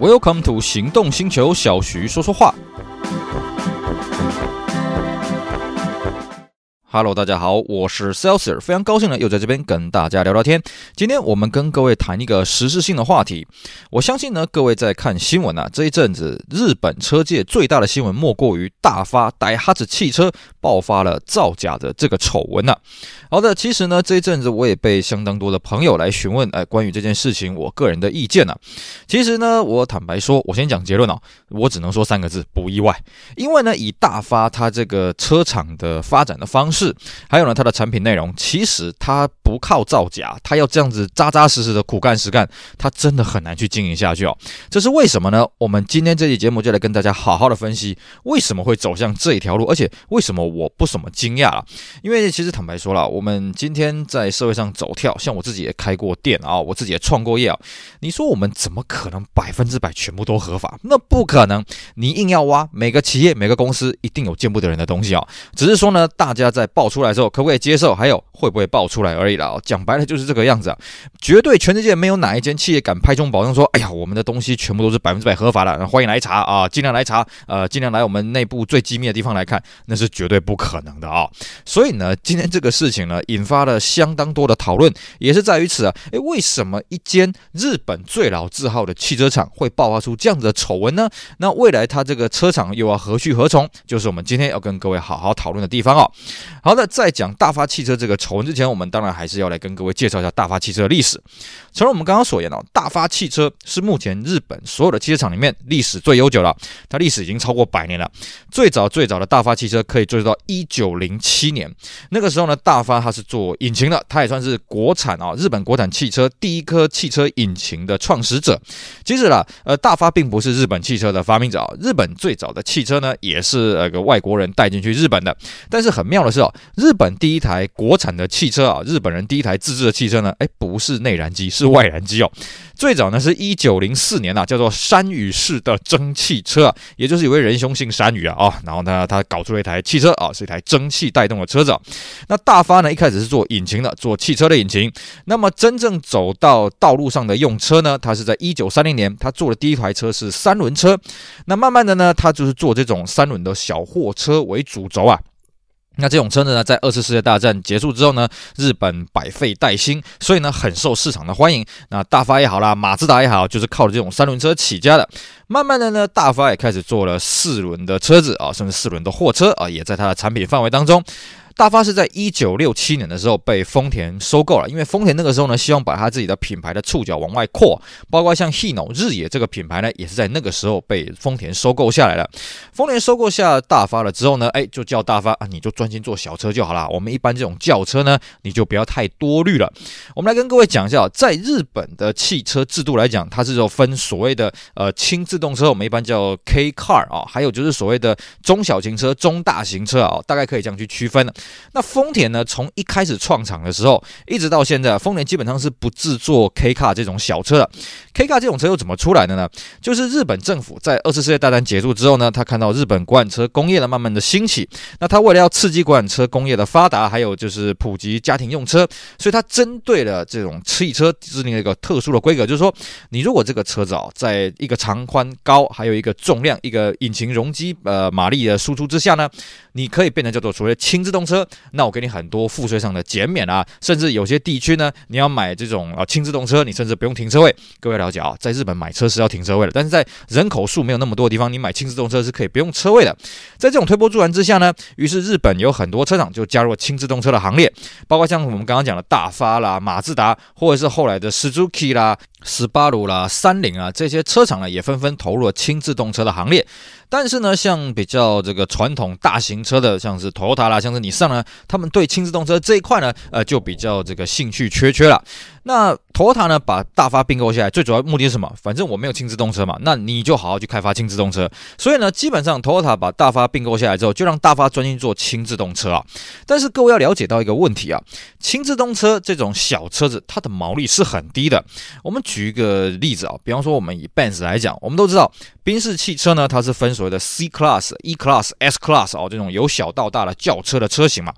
Welcome to 行动星球，小徐说说话。Hello，大家好，我是 Celsius，非常高兴呢，又在这边跟大家聊聊天。今天我们跟各位谈一个实质性的话题。我相信呢，各位在看新闻啊，这一阵子日本车界最大的新闻莫过于大发 Daihatsu 汽车爆发了造假的这个丑闻呐。好的，其实呢，这一阵子我也被相当多的朋友来询问，哎，关于这件事情，我个人的意见呐。其实呢，我坦白说，我先讲结论哦，我只能说三个字，不意外。因为呢，以大发它这个车厂的发展的方式。是，还有呢，它的产品内容其实它不靠造假，它要这样子扎扎实实的苦干实干，它真的很难去经营下去哦。这是为什么呢？我们今天这期节目就来跟大家好好的分析为什么会走向这一条路，而且为什么我不怎么惊讶了。因为其实坦白说了，我们今天在社会上走跳，像我自己也开过店啊，我自己也创过业啊。你说我们怎么可能百分之百全部都合法？那不可能。你硬要挖，每个企业每个公司一定有见不得人的东西啊。只是说呢，大家在爆出来之后，可不可以接受？还有会不会爆出来而已啦。讲白了就是这个样子啊，绝对全世界没有哪一间企业敢拍胸保证说：“哎呀，我们的东西全部都是百分之百合法的。”欢迎来查啊，尽量来查，呃，尽量来我们内部最机密的地方来看，那是绝对不可能的啊。所以呢，今天这个事情呢，引发了相当多的讨论，也是在于此啊。诶，为什么一间日本最老字号的汽车厂会爆发出这样子的丑闻呢？那未来它这个车厂又要何去何从？就是我们今天要跟各位好好讨论的地方哦。好的，在讲大发汽车这个丑闻之前，我们当然还是要来跟各位介绍一下大发汽车的历史。诚如我们刚刚所言哦，大发汽车是目前日本所有的汽车厂里面历史最悠久了，它历史已经超过百年了。最早最早的大发汽车可以追溯到一九零七年，那个时候呢，大发它是做引擎的，它也算是国产啊，日本国产汽车第一颗汽车引擎的创始者。其实啦，呃，大发并不是日本汽车的发明者啊，日本最早的汽车呢，也是呃个外国人带进去日本的。但是很妙的是哦。日本第一台国产的汽车啊，日本人第一台自制的汽车呢，哎，不是内燃机，是外燃机哦。最早呢是一九零四年啊，叫做山雨式的蒸汽车啊，也就是有位仁兄姓山宇啊，哦，然后呢他搞出了一台汽车啊，是一台蒸汽带动的车子。那大发呢一开始是做引擎的，做汽车的引擎。那么真正走到道路上的用车呢，他是在一九三零年，他做的第一台车是三轮车。那慢慢的呢，他就是做这种三轮的小货车为主轴啊。那这种车子呢，在二次世界大战结束之后呢，日本百废待兴，所以呢，很受市场的欢迎。那大发也好啦，马自达也好，就是靠着这种三轮车起家的。慢慢的呢，大发也开始做了四轮的车子啊，甚至四轮的货车啊，也在它的产品范围当中。大发是在一九六七年的时候被丰田收购了，因为丰田那个时候呢，希望把他自己的品牌的触角往外扩，包括像 Hino 日野这个品牌呢，也是在那个时候被丰田收购下来了。丰田收购下大发了之后呢，哎，就叫大发啊，你就专心做小车就好了。我们一般这种轿车呢，你就不要太多虑了。我们来跟各位讲一下，在日本的汽车制度来讲，它是有分所谓的呃轻自动车，我们一般叫 K car 啊，还有就是所谓的中小型车、中大型车啊，大概可以这样去区分的。那丰田呢，从一开始创厂的时候，一直到现在，丰田基本上是不制作 K car 这种小车的。K car 这种车又怎么出来的呢？就是日本政府在二次世界大战结束之后呢，他看到日本国产车工业的慢慢的兴起，那他为了要刺激国产车工业的发达，还有就是普及家庭用车，所以他针对了这种汽车制定了一个特殊的规格，就是说，你如果这个车子啊，在一个长宽高，还有一个重量，一个引擎容积呃马力的输出之下呢，你可以变成叫做所谓轻自动车。那我给你很多赋税上的减免啊，甚至有些地区呢，你要买这种啊轻自动车，你甚至不用停车位。各位了解啊，在日本买车是要停车位的，但是在人口数没有那么多的地方，你买轻自动车是可以不用车位的。在这种推波助澜之下呢，于是日本有很多车厂就加入了轻自动车的行列，包括像我们刚刚讲的大发啦、马自达，或者是后来的 Suzuki 啦、斯巴鲁啦、三菱啊这些车厂呢，也纷纷投入了轻自动车的行列。但是呢，像比较这个传统大型车的，像是 Toyota 啦，像是你上呢，他们对轻自动车这一块呢，呃，就比较这个兴趣缺缺了。那 Toyota 呢，把大发并购下来，最主要目的是什么？反正我没有轻自动车嘛，那你就好好去开发轻自动车。所以呢，基本上 Toyota 把大发并购下来之后，就让大发专心做轻自动车啊。但是各位要了解到一个问题啊，轻自动车这种小车子，它的毛利是很低的。我们举一个例子啊，比方说我们以 Benz 来讲，我们都知道宾士汽车呢，它是分所谓的 C Class、E Class、S Class 哦，这种由小到大的轿车的车型嘛。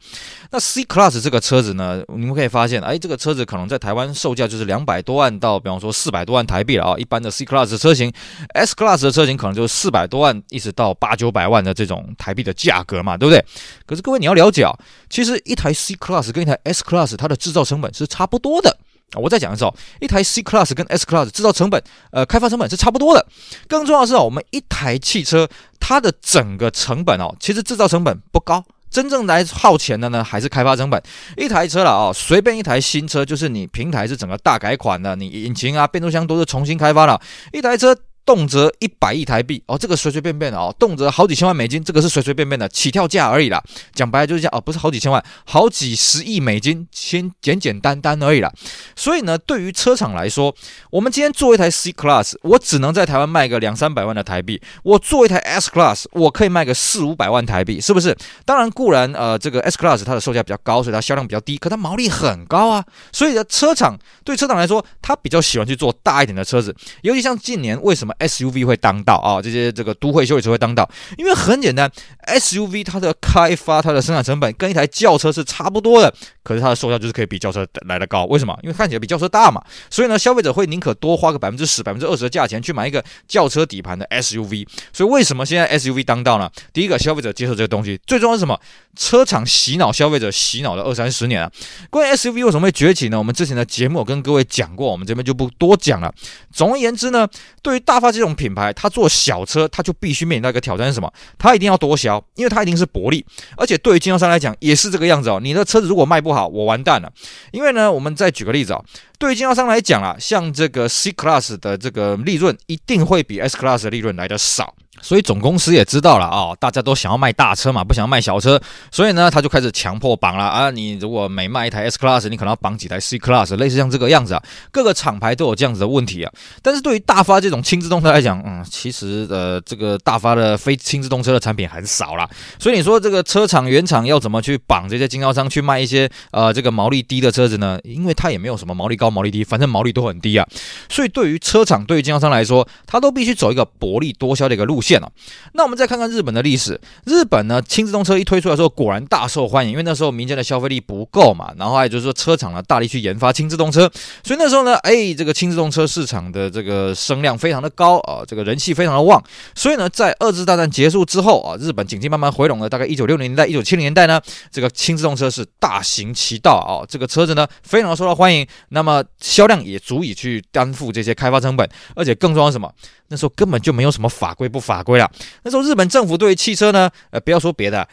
那 C Class 这个车子呢，你们可以发现，哎，这个车子可能在台湾售价就是两百多万到，比方说四百多万台币了啊。一般的 C Class 的车型，S Class 的车型可能就是四百多万一直到八九百万的这种台币的价格嘛，对不对？可是各位你要了解啊，其实一台 C Class 跟一台 S Class 它的制造成本是差不多的。我再讲一次哦，一台 C Class 跟 S Class 制造成本，呃，开发成本是差不多的。更重要的是哦，我们一台汽车它的整个成本哦，其实制造成本不高，真正来耗钱的呢还是开发成本。一台车了哦，随便一台新车，就是你平台是整个大改款的，你引擎啊、变速箱都是重新开发了，一台车。动辄一百亿台币哦，这个随随便便的哦，动辄好几千万美金，这个是随随便便的起跳价而已啦。讲白了就是这样哦，不是好几千万，好几十亿美金，先简简单单而已啦。所以呢，对于车厂来说，我们今天做一台 C Class，我只能在台湾卖个两三百万的台币；我做一台 S Class，我可以卖个四五百万台币，是不是？当然，固然呃，这个 S Class 它的售价比较高，所以它销量比较低，可它毛利很高啊。所以呢，车厂对车厂来说，它比较喜欢去做大一点的车子，尤其像近年为什么？SUV 会当道啊，这些这个都会休旅车会当道，因为很简单，SUV 它的开发、它的生产成本跟一台轿车是差不多的，可是它的售价就是可以比轿车来得高。为什么？因为看起来比轿车大嘛，所以呢，消费者会宁可多花个百分之十、百分之二十的价钱去买一个轿车底盘的 SUV。所以为什么现在 SUV 当道呢？第一个，消费者接受这个东西，最重要是什么？车厂洗脑消费者，洗脑了二三十年啊。关于 SUV 为什么会崛起呢？我们之前的节目有跟各位讲过，我们这边就不多讲了。总而言之呢，对于大发这种品牌，它做小车，它就必须面临到一个挑战是什么？它一定要多销，因为它一定是薄利。而且对于经销商来讲，也是这个样子哦。你的车子如果卖不好，我完蛋了。因为呢，我们再举个例子啊，对于经销商来讲啊，像这个 C Class 的这个利润，一定会比 S Class 的利润来的少。所以总公司也知道了啊、大家都想要卖大车嘛，不想要卖小车，所以呢，他就开始强迫绑了啊。你如果每卖一台 S Class，你可能要绑几台 C Class，类似像这个样子啊。各个厂牌都有这样子的问题啊。但是对于大发这种轻自动车来讲，嗯，其实呃，这个大发的非轻自动车的产品很少啦。所以你说这个车厂原厂要怎么去绑这些经销商去卖一些呃这个毛利低的车子呢？因为它也没有什么毛利高毛利低，反正毛利都很低啊。所以对于车厂对于经销商来说，它都必须走一个薄利多销的一个路线见了。那我们再看看日本的历史。日本呢，轻自动车一推出来的时候，果然大受欢迎，因为那时候民间的消费力不够嘛。然后还有就是说，车厂呢大力去研发轻自动车，所以那时候呢，哎，这个轻自动车市场的这个声量非常的高啊，这个人气非常的旺。所以呢，在二次大战结束之后啊，日本经济慢慢回笼了。大概一九六零年代、一九七零年代呢，这个轻自动车是大行其道啊，这个车子呢非常的受到欢迎，那么销量也足以去担负这些开发成本，而且更重要什么？那时候根本就没有什么法规不法规了。那时候日本政府对于汽车呢，呃，不要说别的。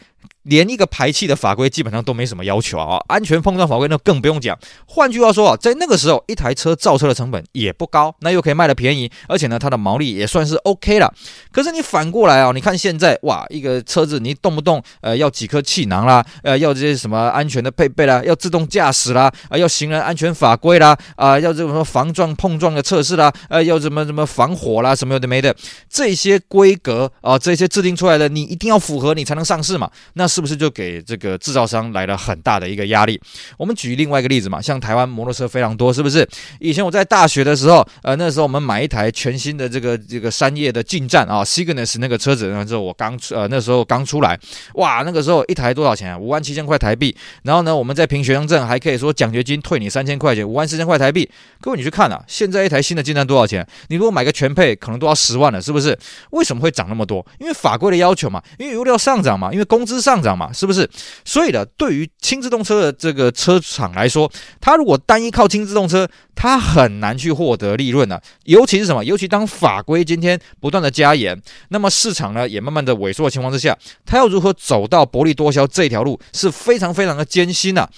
连一个排气的法规基本上都没什么要求啊，安全碰撞法规那更不用讲。换句话说啊，在那个时候，一台车造车的成本也不高，那又可以卖的便宜，而且呢，它的毛利也算是 OK 了。可是你反过来啊，你看现在哇，一个车子你动不动呃要几颗气囊啦，呃要这些什么安全的配备啦，要自动驾驶啦，啊、要行人安全法规啦，啊、要这种什么防撞碰撞的测试啦，呃要什么什么防火啦，什么有的没的，这些规格啊、这些制定出来的，你一定要符合，你才能上市嘛。那是不是就给这个制造商来了很大的一个压力？我们举另外一个例子嘛，像台湾摩托车非常多，是不是？以前我在大学的时候，呃，那时候我们买一台全新的这个这个山叶的进站啊，Cygnus 那个车子，那时候我刚出，呃，那时候刚出来，哇，那个时候一台多少钱啊？五万七千块台币。然后呢，我们在凭学生证还可以说奖学金退你三千块钱，五万四千块台币。各位你去看啊，现在一台新的进站多少钱？你如果买个全配，可能都要十万了，是不是？为什么会涨那么多？因为法规的要求嘛，因为油料上涨嘛，因为工资上涨嘛，是不是？所以呢，对于轻自动车的这个车厂来说，它如果单一靠轻自动车，它很难去获得利润呢。尤其是什么？尤其当法规今天不断的加严，那么市场呢也慢慢的萎缩的情况之下，它要如何走到薄利多销这条路是非常非常的艰辛呐。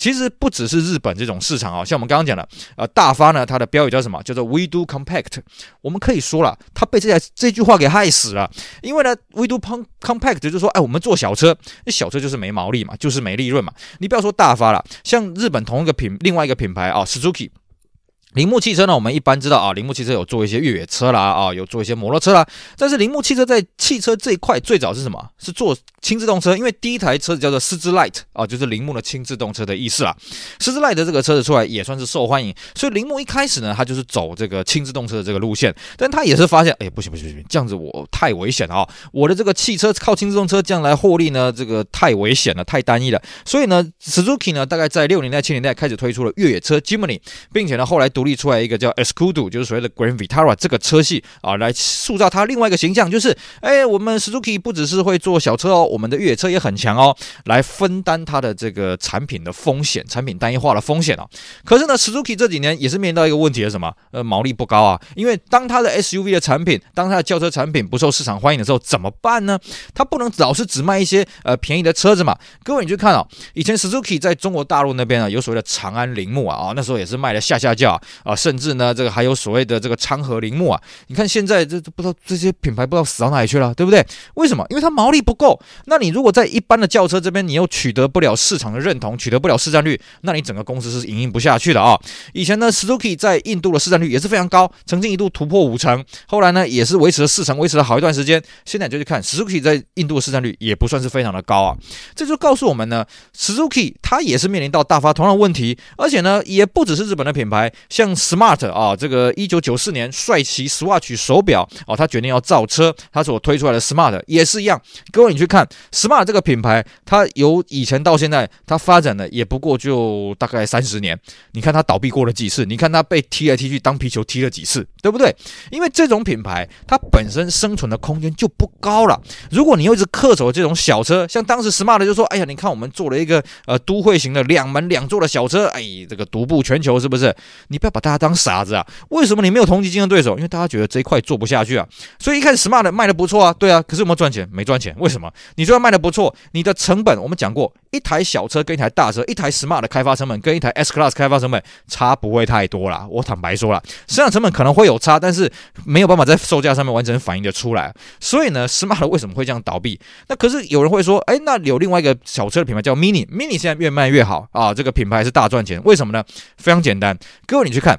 其实不只是日本这种市场啊，像我们刚刚讲的，呃，大发呢，它的标语叫什么？叫做 We do compact。我们可以说了，它被这这句话给害死了。因为呢，We do compact 就是说，哎，我们做小车，那小车就是没毛利嘛，就是没利润嘛。你不要说大发了，像日本同一个品，另外一个品牌啊，Suzuki。铃木汽车呢，我们一般知道啊，铃木汽车有做一些越野车啦，啊，有做一些摩托车啦。但是铃木汽车在汽车这一块最早是什么？是做轻自动车，因为第一台车子叫做狮子 Light 啊，就是铃木的轻自动车的意思啦。狮子 Light 这个车子出来也算是受欢迎，所以铃木一开始呢，它就是走这个轻自动车的这个路线。但它也是发现，哎，不行不行不行，这样子我太危险了啊！我的这个汽车靠轻自动车这样来获利呢，这个太危险了，太单一了。所以呢，Suzuki 呢，大概在六零年代七零年代开始推出了越野车 Jimny，并且呢，后来独立出来一个叫 Escudo，就是所谓的 Grand Vitara 这个车系啊，来塑造它另外一个形象，就是哎，我们 Suzuki 不只是会做小车哦，我们的越野车也很强哦，来分担它的这个产品的风险，产品单一化的风险啊。可是呢，Suzuki 这几年也是面临到一个问题是什么？呃，毛利不高啊，因为当它的 SUV 的产品，当它的轿车产品不受市场欢迎的时候，怎么办呢？它不能老是只卖一些呃便宜的车子嘛。各位你去看哦，以前 Suzuki 在中国大陆那边啊，有所谓的长安铃木啊，啊，那时候也是卖的下下叫啊，甚至呢。这个还有所谓的这个昌河铃木啊，你看现在这不知道这些品牌不知道死到哪里去了，对不对？为什么？因为它毛利不够。那你如果在一般的轿车这边，你又取得不了市场的认同，取得不了市占率，那你整个公司是营运不下去的啊。以前呢，Suzuki 在印度的市占率也是非常高，曾经一度突破五成，后来呢也是维持了四成，维持了好一段时间。现在就去看 Suzuki 在印度的市占率也不算是非常的高啊。这就告诉我们呢，Suzuki 它也是面临到大发同样的问题，而且呢也不只是日本的品牌，像 Smart 啊。这个一九九四年帅骑 Swatch 手表哦，他决定要造车，他所推出来的 Smart 也是一样。各位，你去看 Smart 这个品牌，它由以前到现在，它发展的也不过就大概三十年。你看它倒闭过了几次？你看它被踢来踢去当皮球踢了几次，对不对？因为这种品牌它本身生存的空间就不高了。如果你又一直恪守这种小车，像当时 Smart 就说：“哎呀，你看我们做了一个呃都会型的两门两座的小车，哎，这个独步全球是不是？你不要把大家当傻子。”啊，为什么你没有同级竞争对手？因为大家觉得这一块做不下去啊，所以一开始 Smart 卖的不错啊，对啊，可是有没有赚钱？没赚钱，为什么？你说要卖的不错，你的成本我们讲过，一台小车跟一台大车，一台 Smart 的开发成本跟一台 S Class 开发成本差不会太多啦。我坦白说了，生产成本可能会有差，但是没有办法在售价上面完全反映的出来。所以呢，Smart 为什么会这样倒闭？那可是有人会说，哎，那有另外一个小车的品牌叫 Mini，Mini 现在越卖越好啊，这个品牌是大赚钱，为什么呢？非常简单，各位你去看。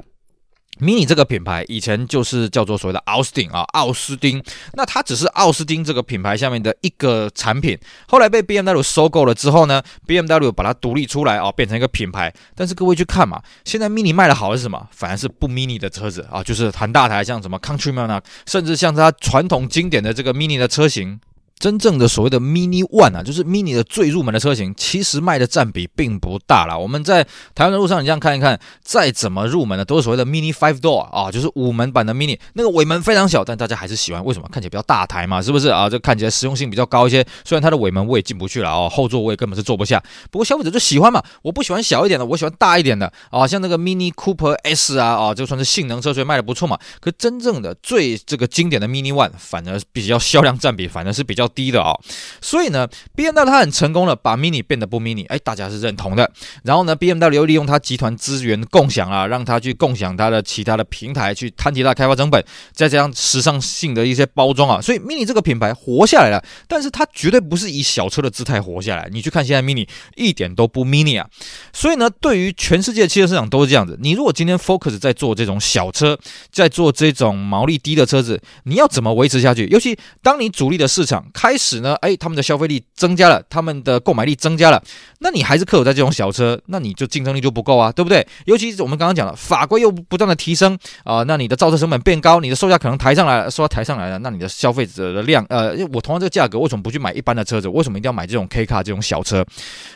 Mini 这个品牌以前就是叫做所谓的奥斯汀啊，奥斯汀，那它只是奥斯汀这个品牌下面的一个产品，后来被 BMW 收购了之后呢，BMW 把它独立出来啊，变成一个品牌。但是各位去看嘛，现在 Mini 卖的好是什么？反而是不 Mini 的车子啊，就是很大台，像什么 Countryman 啊，甚至像它传统经典的这个 Mini 的车型。真正的所谓的 Mini One 啊，就是 Mini 的最入门的车型，其实卖的占比并不大啦。我们在台湾的路上，你这样看一看，再怎么入门的，都是所谓的 Mini Five Door 啊，就是五门版的 Mini，那个尾门非常小，但大家还是喜欢。为什么？看起来比较大台嘛，是不是啊？这看起来实用性比较高一些。虽然它的尾门我也进不去了哦，后座我也根本是坐不下。不过消费者就喜欢嘛，我不喜欢小一点的，我喜欢大一点的啊，像那个 Mini Cooper S 啊，啊，就算是性能车，所以卖的不错嘛。可真正的最这个经典的 Mini One，反而比较销量占比反而是比较低的啊。所以呢，BMW 它很成功的把 Mini 变得不 Mini，哎，大家是认同的。然后呢，BMW 又利用它集团资源共享啊，让它去共享它的其他的平台，去摊提它开发成本，再加上时尚性的一些包装啊，所以 Mini 这个品牌活下来了。但是它绝对不是以小车的姿态活下来。你去看现在 Mini 一点都不 Mini 啊。所以呢，对于全世界汽车市场都是这样子。你如果今天 Focus 在做这种小车，在做这种毛利低的车子，你要怎么维持下去？尤其当你主力的市场开始呢，哎。他们的消费力增加了，他们的购买力增加了，那你还是恪守在这种小车，那你就竞争力就不够啊，对不对？尤其是我们刚刚讲了，法规又不断的提升啊、那你的造车成本变高，你的售价可能抬上来了，说抬上来了，那你的消费者的量，呃，我同样这个价格，为什么不去买一般的车子？为什么一定要买这种 K 卡这种小车？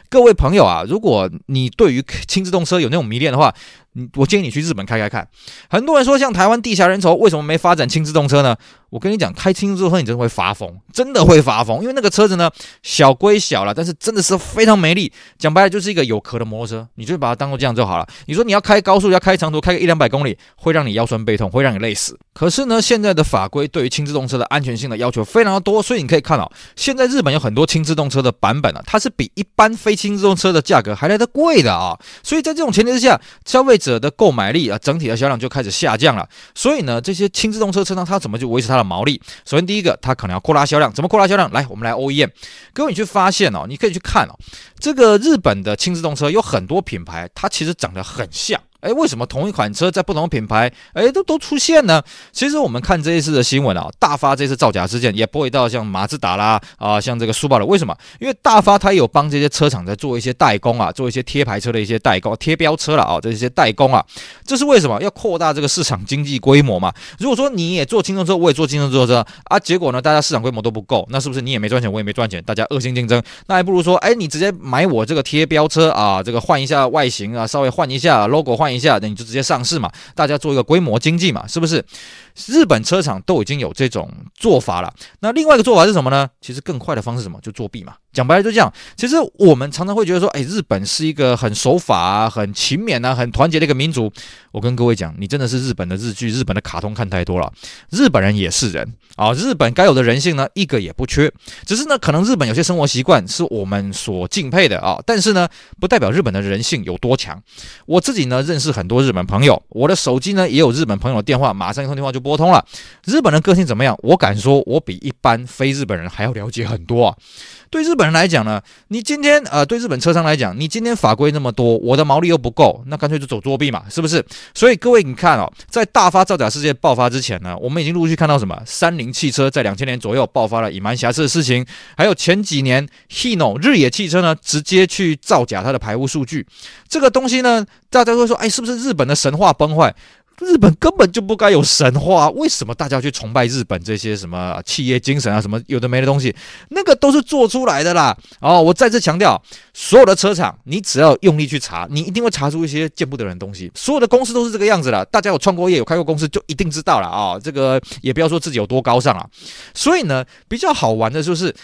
各位朋友啊，如果你对于轻自动车有那种迷恋的话，我建议你去日本开开看。很多人说，像台湾地狭人稠，为什么没发展轻自动车呢？我跟你讲，开轻自动车你真的会发疯，真的会发疯。因为那个车子呢，小归小了，但是真的是非常没力。讲白了，就是一个有壳的摩托车，你就把它当做这样就好了。你说你要开高速，要开长途，开个一两百公里，会让你腰酸背痛，会让你累死。可是呢，现在的法规对于轻自动车的安全性的要求非常的多，所以你可以看到，现在日本有很多轻自动车的版本啊，它是比一般非轻自动车的价格还来得贵的啊。所以在这种前提之下，消费者者的购买力啊，整体的销量就开始下降了。所以呢，这些轻自动车车商它怎么去维持它的毛利？首先第一个，它可能要扩大销量。怎么扩大销量？来，我们来 OEM。各位你去发现哦，你可以去看哦，这个日本的轻自动车有很多品牌，它其实长得很像。哎，为什么同一款车在不同品牌，哎，都都出现呢？其实我们看这一次的新闻啊，大发这次造假事件也不会到像马自达啦啊，像这个苏巴鲁，为什么？因为大发它也有帮这些车厂在做一些代工啊，做一些贴牌车的一些代工、贴标车了啊，这些代工啊，这是为什么？要扩大这个市场经济规模嘛。如果说你也做轻重车，我也做轻重车车啊，结果呢，大家市场规模都不够，那是不是你也没赚钱，我也没赚钱，大家恶性竞争？那还不如说，哎，你直接买我这个贴标车啊，这个换一下外形啊，稍微换一下 logo，换一下，那你就直接上市嘛，大家做一个规模经济嘛，是不是？日本车厂都已经有这种做法了。那另外一个做法是什么呢？其实更快的方式什么？就作弊嘛。讲白了就这样。其实我们常常会觉得说，哎，日本是一个很守法、很勤勉啊、很团结的一个民族。我跟各位讲，你真的是日本的日剧、日本的卡通看太多了。日本人也是人啊，日本该有的人性呢，一个也不缺。只是呢，可能日本有些生活习惯是我们所敬佩的啊，但是呢，不代表日本的人性有多强。我自己呢，认识很多日本朋友，我的手机呢也有日本朋友的电话，马上一通电话就拨通了。日本人个性怎么样？我敢说，我比一般非日本人还要了解很多啊。对日本人来讲呢，你今天呃，对日本车商来讲，你今天法规那么多，我的毛利又不够，那干脆就走作弊嘛，是不是？所以各位，你看哦，在大发造假事件爆发之前呢，我们已经陆续看到什么？三菱汽车在两千年左右爆发了隐瞒瑕疵的事情，还有前几年 Hino 日野汽车呢，直接去造假它的排污数据，这个东西呢，大家会说，哎，是不是日本的神话崩坏？日本根本就不该有神话，为什么大家去崇拜日本这些什么企业精神啊，什么有的没的东西？那个都是做出来的啦。哦，我再次强调，所有的车厂，你只要用力去查，你一定会查出一些见不得人的东西。所有的公司都是这个样子的，大家有创过业、有开过公司，就一定知道了啊。这个也不要说自己有多高尚啊。所以呢，比较好玩的就是。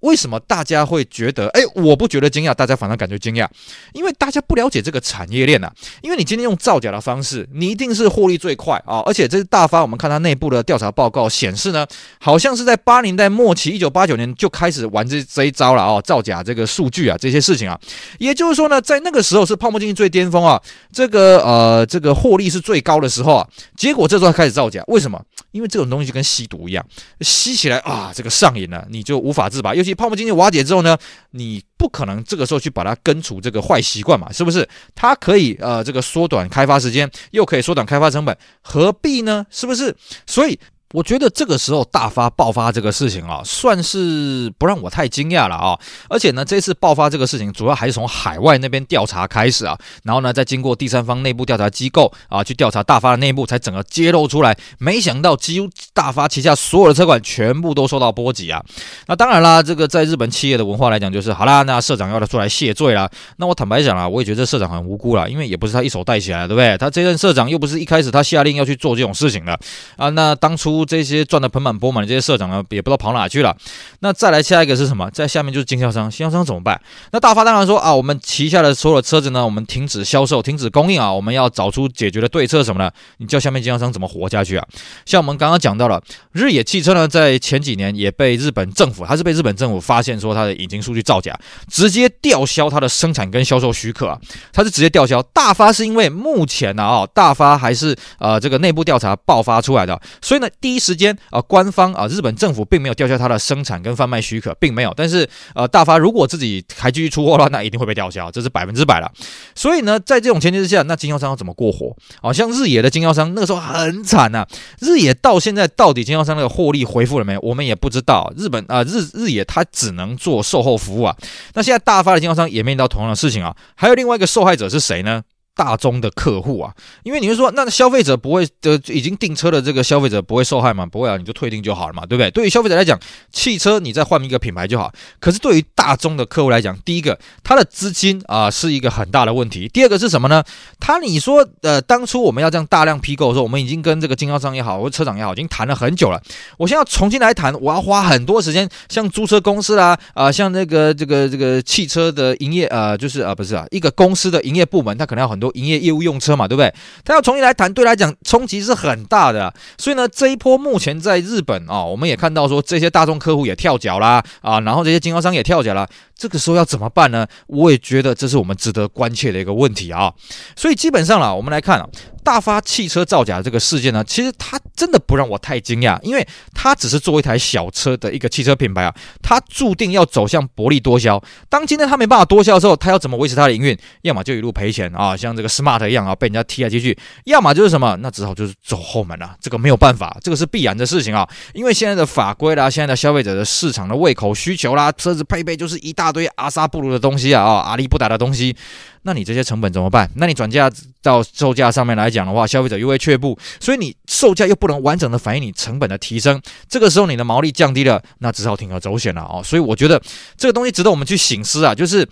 为什么大家会觉得？哎，我不觉得惊讶，大家反而感觉惊讶，因为大家不了解这个产业链呐。因为你今天用造假的方式，你一定是获利最快啊！而且这是大发，我们看它内部的调查报告显示呢，好像是在八零代末期，一九八九年就开始玩这这一招了啊！造假这个数据啊，这些事情啊，也就是说呢，在那个时候是泡沫经济最巅峰啊，这个呃，这个获利是最高的时候啊。结果这时候开始造假，为什么？因为这种东西就跟吸毒一样，吸起来啊，这个上瘾了，你就无法自拔。尤其泡沫经济瓦解之后呢，你不可能这个时候去把它根除这个坏习惯嘛，是不是？它可以呃这个缩短开发时间，又可以缩短开发成本，何必呢？是不是？所以。我觉得这个时候大发爆发这个事情啊，算是不让我太惊讶了啊！而且呢，这次爆发这个事情主要还是从海外那边调查开始啊，然后呢，再经过第三方内部调查机构啊去调查大发的内部，才整个揭露出来。没想到几乎大发旗下所有的车款全部都受到波及啊！那当然啦，这个在日本企业的文化来讲，就是好啦，那社长要他出来谢罪啦。那我坦白讲啊，我也觉得这社长很无辜啦，因为也不是他一手带起来的，对不对？他这任社长又不是一开始他下令要去做这种事情的啊。那当初。这些赚得盆满钵满的这些社长呢，也不知道跑哪去了。那再来下一个是什么？在下面就是经销商，经销商怎么办？那大发当然说啊，我们旗下的所有的车子呢，我们停止销售，停止供应啊，我们要找出解决的对策什么呢？你叫下面经销商怎么活下去啊？像我们刚刚讲到了日野汽车呢，在前几年也被日本政府，它是被日本政府发现说它的引擎数据造假，直接吊销它的生产跟销售许可啊，它是直接吊销。大发是因为目前呢啊，大发还是呃这个内部调查爆发出来的，所以呢第一时间啊，官方啊，日本政府并没有吊销它的生产跟贩卖许可，并没有。但是呃，大发如果自己还继续出货的话，那一定会被吊销，这是百分之百了。所以呢，在这种前提之下，那经销商要怎么过活？好像日野的经销商那个时候很惨呐，日野到现在到底经销商那个获利恢复了没有？我们也不知道。日本啊，日日野他只能做售后服务啊。那现在大发的经销商也面临到同样的事情啊。还有另外一个受害者是谁呢？大宗的客户啊，因为你会说，那消费者不会的，已经订车的这个消费者不会受害吗？不会啊，你就退订就好了嘛，对不对？对于消费者来讲，汽车你再换一个品牌就好。可是对于大宗的客户来讲，第一个，他的资金啊、是一个很大的问题。第二个是什么呢？他你说，呃，当初我们要这样大量批购的时候，我们已经跟这个经销商也好，或者车厂也好，已经谈了很久了。我现在要重新来谈，我要花很多时间，像租车公司啦，啊、像那个这个这个汽车的营业，呃，就是啊、不是啊，一个公司的营业部门，他可能要很多。营业业务用车嘛，对不对？他要重新来谈，对来讲冲击是很大的。所以呢，这一波目前在日本啊、我们也看到说这些大众客户也跳脚啦啊，然后这些经销商也跳脚啦。这个时候要怎么办呢？我也觉得这是我们值得关切的一个问题啊。所以基本上啦，我们来看啊。大发汽车造假这个事件呢，其实它真的不让我太惊讶，因为它只是做一台小车的一个汽车品牌啊，它注定要走向薄利多销。当今天它没办法多销的时候，它要怎么维持它的营运？要么就一路赔钱啊，像这个 Smart 一样啊，被人家踢来踢去；要么就是什么，那只好就是走后门了。这个没有办法，这个是必然的事情啊，因为现在的法规啦，现在的消费者的市场的胃口需求啦，车子配备就是一大堆阿萨布鲁的东西啊，啊，阿里不达的东西。那你这些成本怎么办？那你转嫁到售价上面来讲的话，消费者又会却步，所以你售价又不能完整的反映你成本的提升，这个时候你的毛利降低了，那只好铤而走险了哦。所以我觉得这个东西值得我们去醒思啊，就是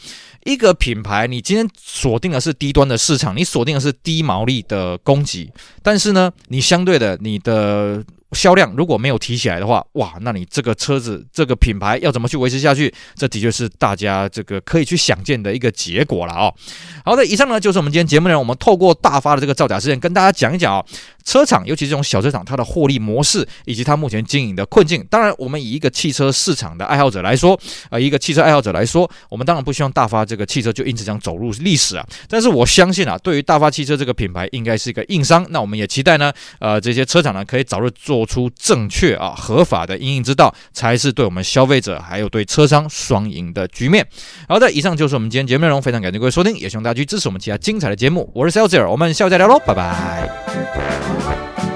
一个品牌，你今天锁定的是低端的市场，你锁定的是低毛利的供给，但是呢，你相对的你的。销量如果没有提起来的话，哇，那你这个车子这个品牌要怎么去维持下去？这的确是大家这个可以去想见的一个结果了啊。好的，以上呢就是我们今天节目内容，我们透过大发的这个造假事件，跟大家讲一讲啊、车厂尤其这种小车厂它的获利模式以及它目前经营的困境。当然，我们以一个汽车市场的爱好者来说，呃，一个汽车爱好者来说，我们当然不希望大发这个汽车就因此这样走入历史啊。但是我相信啊，对于大发汽车这个品牌，应该是一个硬伤。那我们也期待呢，呃，这些车厂呢可以早日做。出正确啊合法的营运之道，才是对我们消费者还有对车商双赢的局面。好的，以上就是我们今天节目内容，非常感谢各位收听，也希望大家去支持我们其他精彩的节目。我是 Celsius，我们下期再聊喽，拜拜。Bye.